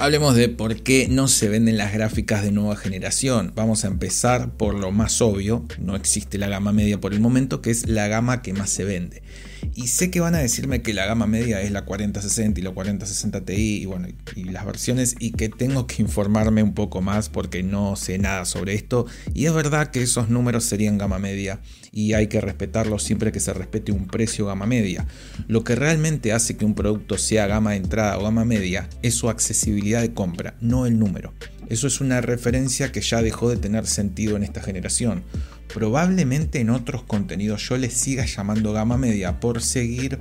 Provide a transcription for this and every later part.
Hablemos de por qué no se venden las gráficas de nueva generación. Vamos a empezar por lo más obvio, no existe la gama media por el momento, que es la gama que más se vende. Y sé que van a decirme que la gama media es la 4060 y la 4060 Ti y bueno, y las versiones y que tengo que informarme un poco más porque no sé nada sobre esto. Y es verdad que esos números serían gama media y hay que respetarlos siempre que se respete un precio gama media. Lo que realmente hace que un producto sea gama de entrada o gama media es su accesibilidad de compra, no el número. Eso es una referencia que ya dejó de tener sentido en esta generación. Probablemente en otros contenidos yo les siga llamando gama media por seguir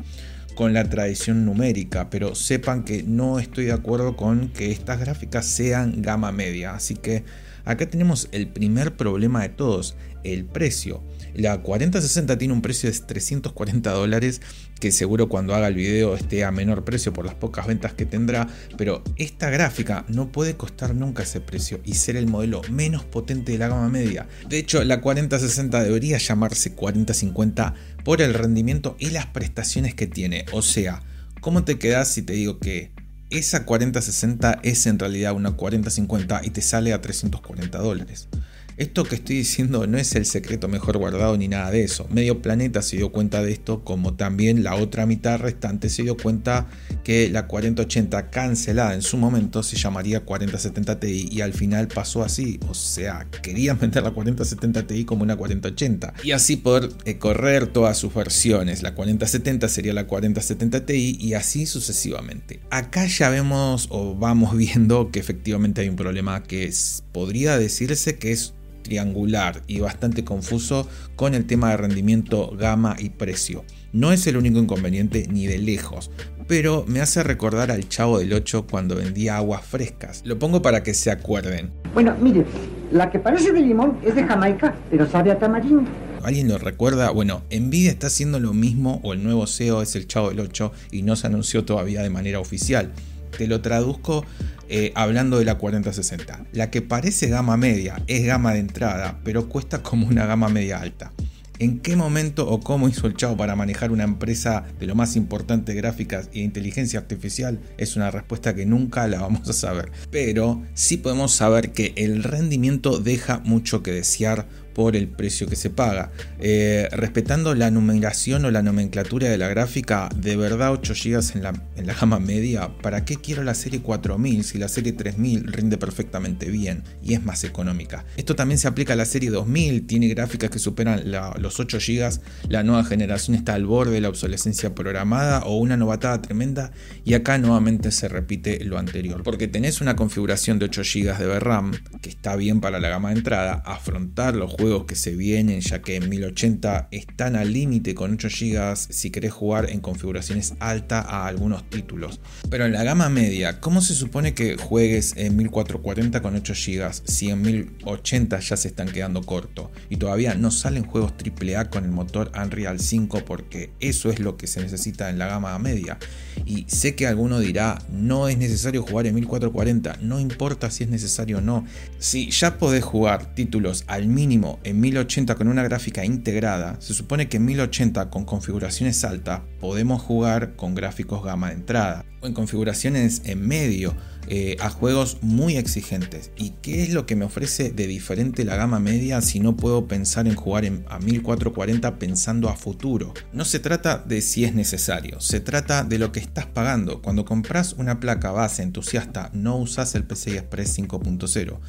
con la tradición numérica, pero sepan que no estoy de acuerdo con que estas gráficas sean gama media. Así que acá tenemos el primer problema de todos, el precio. La 4060 tiene un precio de 340 dólares, que seguro cuando haga el video esté a menor precio por las pocas ventas que tendrá, pero esta gráfica no puede costar nunca ese precio y ser el modelo menos potente de la gama media. De hecho, la 4060 debería llamarse 4050 por el rendimiento y las prestaciones que tiene. O sea, ¿cómo te quedas si te digo que esa 4060 es en realidad una 4050 y te sale a 340 dólares? Esto que estoy diciendo no es el secreto mejor guardado ni nada de eso. Medio planeta se dio cuenta de esto, como también la otra mitad restante se dio cuenta que la 4080 cancelada en su momento se llamaría 4070 Ti y al final pasó así. O sea, querían vender la 4070 Ti como una 4080 y así poder eh, correr todas sus versiones. La 4070 sería la 4070 Ti y así sucesivamente. Acá ya vemos o vamos viendo que efectivamente hay un problema que podría decirse que es triangular y bastante confuso con el tema de rendimiento, gama y precio. No es el único inconveniente ni de lejos, pero me hace recordar al chavo del 8 cuando vendía aguas frescas. Lo pongo para que se acuerden. Bueno, mire, la que parece de limón es de Jamaica, pero sabe a tamarindo. ¿Alguien lo recuerda? Bueno, Nvidia está haciendo lo mismo o el nuevo CEO es el Chavo del 8 y no se anunció todavía de manera oficial. Te lo traduzco eh, hablando de la 4060. La que parece gama media es gama de entrada, pero cuesta como una gama media alta. ¿En qué momento o cómo hizo el Chavo para manejar una empresa de lo más importante gráficas e inteligencia artificial? Es una respuesta que nunca la vamos a saber. Pero sí podemos saber que el rendimiento deja mucho que desear por el precio que se paga. Eh, respetando la numeración o la nomenclatura de la gráfica, de verdad 8 GB en la, en la gama media, ¿para qué quiero la serie 4000 si la serie 3000 rinde perfectamente bien y es más económica? Esto también se aplica a la serie 2000, tiene gráficas que superan los 8 GB, la nueva generación está al borde de la obsolescencia programada o una novatada tremenda. Y acá nuevamente se repite lo anterior, porque tenés una configuración de 8 GB de VRAM que está bien para la gama de entrada, afrontar los juegos que se vienen, ya que en 1080 están al límite con 8 GB si querés jugar en configuraciones alta a algunos títulos. Pero en la gama media, ¿cómo se supone que juegues en 1440 con 8 GB si en 1080 ya se están quedando corto? Y todavía no salen juegos AAA con el motor Unreal 5 porque eso es lo que se necesita en la gama media. Y sé que alguno dirá, no es necesario jugar en 1440, no importa si es necesario o no. Si ya podés jugar títulos al mínimo en 1080 con una gráfica integrada, se supone que en 1080 con configuraciones altas podemos jugar con gráficos gama de entrada o en configuraciones en medio eh, a juegos muy exigentes. ¿Y qué es lo que me ofrece de diferente la gama media si no puedo pensar en jugar a 1440 pensando a futuro? No se trata de si es necesario, se trata de lo que estás pagando. Cuando compras una placa base entusiasta no usas el PCI Express 5.0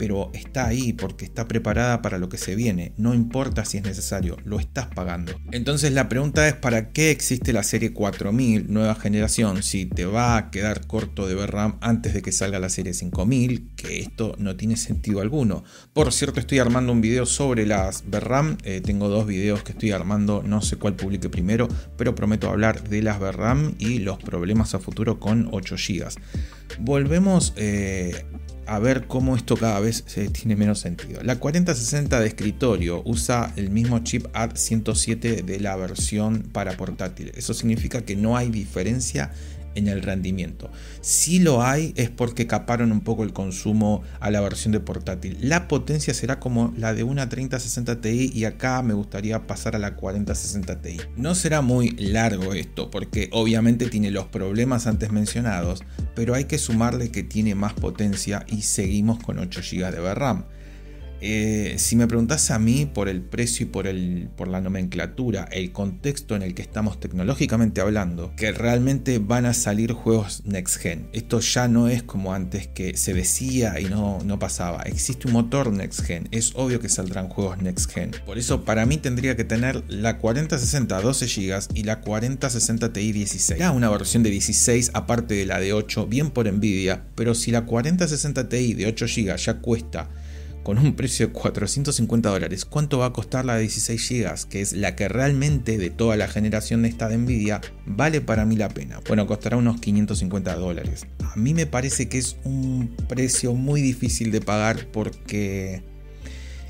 pero está ahí porque está preparada para lo que se viene, no importa si es necesario, lo estás pagando. Entonces la pregunta es ¿para qué existe la serie 4000 nueva generación si te va a quedar corto de VRAM antes de que salga la serie 5000? Que esto no tiene sentido alguno. Por cierto, estoy armando un video sobre las VRAM, eh, tengo dos videos que estoy armando, no sé cuál publique primero, pero prometo hablar de las VRAM y los problemas a futuro con 8 GB. Volvemos eh, a ver cómo esto cada vez se tiene menos sentido. La 4060 de escritorio usa el mismo chip AD107 de la versión para portátil. Eso significa que no hay diferencia en el rendimiento. Si lo hay es porque caparon un poco el consumo a la versión de portátil. La potencia será como la de una 3060 Ti y acá me gustaría pasar a la 4060 Ti. No será muy largo esto porque obviamente tiene los problemas antes mencionados, pero hay que sumarle que tiene más potencia y seguimos con 8 GB de RAM. Eh, si me preguntas a mí por el precio y por, el, por la nomenclatura, el contexto en el que estamos tecnológicamente hablando, que realmente van a salir juegos next gen. Esto ya no es como antes que se decía y no, no pasaba. Existe un motor next gen. Es obvio que saldrán juegos next gen. Por eso para mí tendría que tener la 4060 12 GB y la 4060 Ti 16. Ya una versión de 16 aparte de la de 8, bien por Nvidia, pero si la 4060 Ti de 8 GB ya cuesta con un precio de 450 dólares. ¿Cuánto va a costar la de 16 GB? Que es la que realmente de toda la generación de esta de Nvidia vale para mí la pena. Bueno, costará unos 550 dólares. A mí me parece que es un precio muy difícil de pagar porque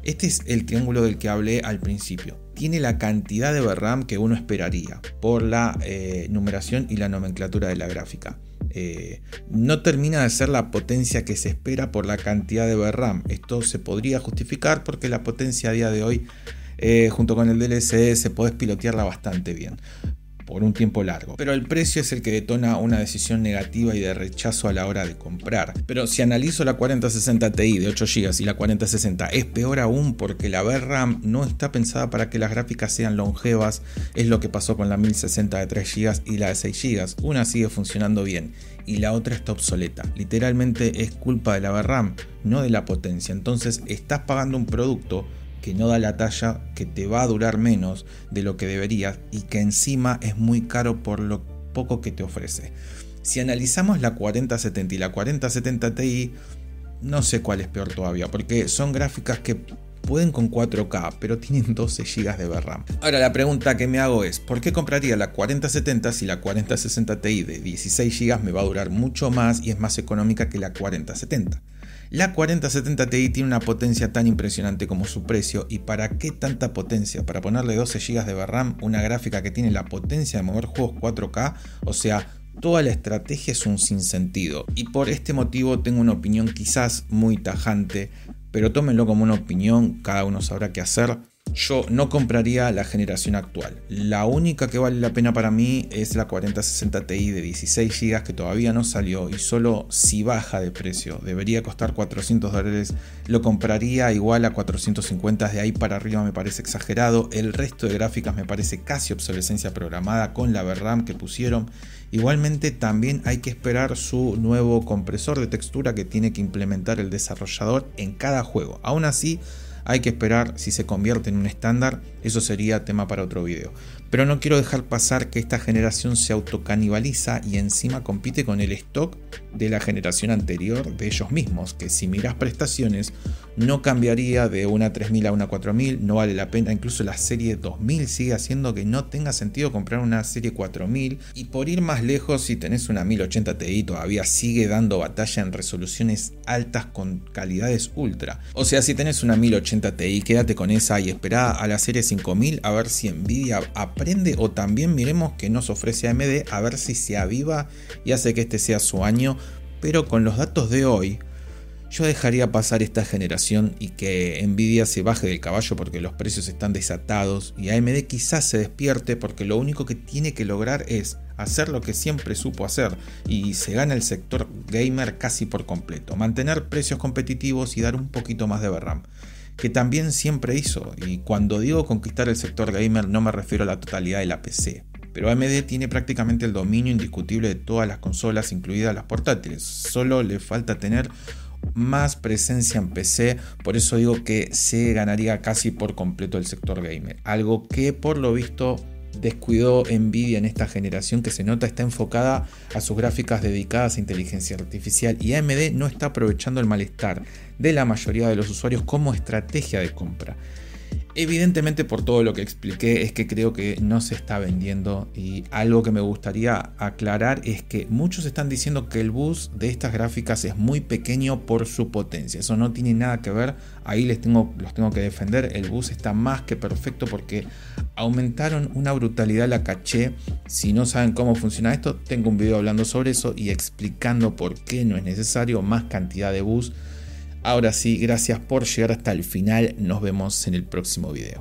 este es el triángulo del que hablé al principio. Tiene la cantidad de VRAM que uno esperaría por la eh, numeración y la nomenclatura de la gráfica eh, no termina de ser la potencia que se espera por la cantidad de VRAM. Esto se podría justificar porque la potencia a día de hoy, eh, junto con el DLC, se puede pilotearla bastante bien por un tiempo largo. Pero el precio es el que detona una decisión negativa y de rechazo a la hora de comprar. Pero si analizo la 4060 Ti de 8 GB y la 4060 es peor aún porque la VRAM no está pensada para que las gráficas sean longevas, es lo que pasó con la 1060 de 3 GB y la de 6 GB. Una sigue funcionando bien y la otra está obsoleta. Literalmente es culpa de la VRAM, no de la potencia. Entonces estás pagando un producto que no da la talla, que te va a durar menos de lo que deberías y que encima es muy caro por lo poco que te ofrece. Si analizamos la 4070 y la 4070 Ti, no sé cuál es peor todavía, porque son gráficas que pueden con 4K, pero tienen 12 GB de VRAM. Ahora la pregunta que me hago es, ¿por qué compraría la 4070 si la 4060 Ti de 16 GB me va a durar mucho más y es más económica que la 4070? La 4070 Ti tiene una potencia tan impresionante como su precio y para qué tanta potencia, para ponerle 12 GB de RAM, una gráfica que tiene la potencia de mover juegos 4K, o sea, toda la estrategia es un sinsentido. Y por este motivo tengo una opinión quizás muy tajante, pero tómenlo como una opinión, cada uno sabrá qué hacer yo no compraría la generación actual. La única que vale la pena para mí es la 4060 Ti de 16 GB que todavía no salió y solo si baja de precio, debería costar 400 dólares, lo compraría igual a 450, de ahí para arriba me parece exagerado, el resto de gráficas me parece casi obsolescencia programada con la VRAM que pusieron. Igualmente también hay que esperar su nuevo compresor de textura que tiene que implementar el desarrollador en cada juego. Aún así, hay que esperar si se convierte en un estándar, eso sería tema para otro video. Pero no quiero dejar pasar que esta generación se autocanibaliza y encima compite con el stock de la generación anterior de ellos mismos, que si miras prestaciones no cambiaría de una 3000 a una 4000, no vale la pena, incluso la serie 2000 sigue haciendo que no tenga sentido comprar una serie 4000 y por ir más lejos si tenés una 1080 Ti todavía sigue dando batalla en resoluciones altas con calidades ultra. O sea, si tenés una 1080 Ti, quédate con esa y espera a la serie 5000 a ver si Nvidia aprende o también miremos que nos ofrece AMD a ver si se aviva y hace que este sea su año, pero con los datos de hoy yo dejaría pasar esta generación y que Nvidia se baje del caballo porque los precios están desatados y AMD quizás se despierte porque lo único que tiene que lograr es hacer lo que siempre supo hacer y se gana el sector gamer casi por completo, mantener precios competitivos y dar un poquito más de VRAM que también siempre hizo. Y cuando digo conquistar el sector gamer no me refiero a la totalidad de la PC, pero AMD tiene prácticamente el dominio indiscutible de todas las consolas, incluidas las portátiles. Solo le falta tener más presencia en PC, por eso digo que se ganaría casi por completo el sector gamer, algo que por lo visto descuidó Nvidia en esta generación que se nota está enfocada a sus gráficas dedicadas a inteligencia artificial y AMD no está aprovechando el malestar de la mayoría de los usuarios como estrategia de compra. Evidentemente por todo lo que expliqué es que creo que no se está vendiendo y algo que me gustaría aclarar es que muchos están diciendo que el bus de estas gráficas es muy pequeño por su potencia. Eso no tiene nada que ver, ahí les tengo, los tengo que defender. El bus está más que perfecto porque aumentaron una brutalidad la caché Si no saben cómo funciona esto, tengo un video hablando sobre eso y explicando por qué no es necesario más cantidad de bus. Ahora sí, gracias por llegar hasta el final. Nos vemos en el próximo video.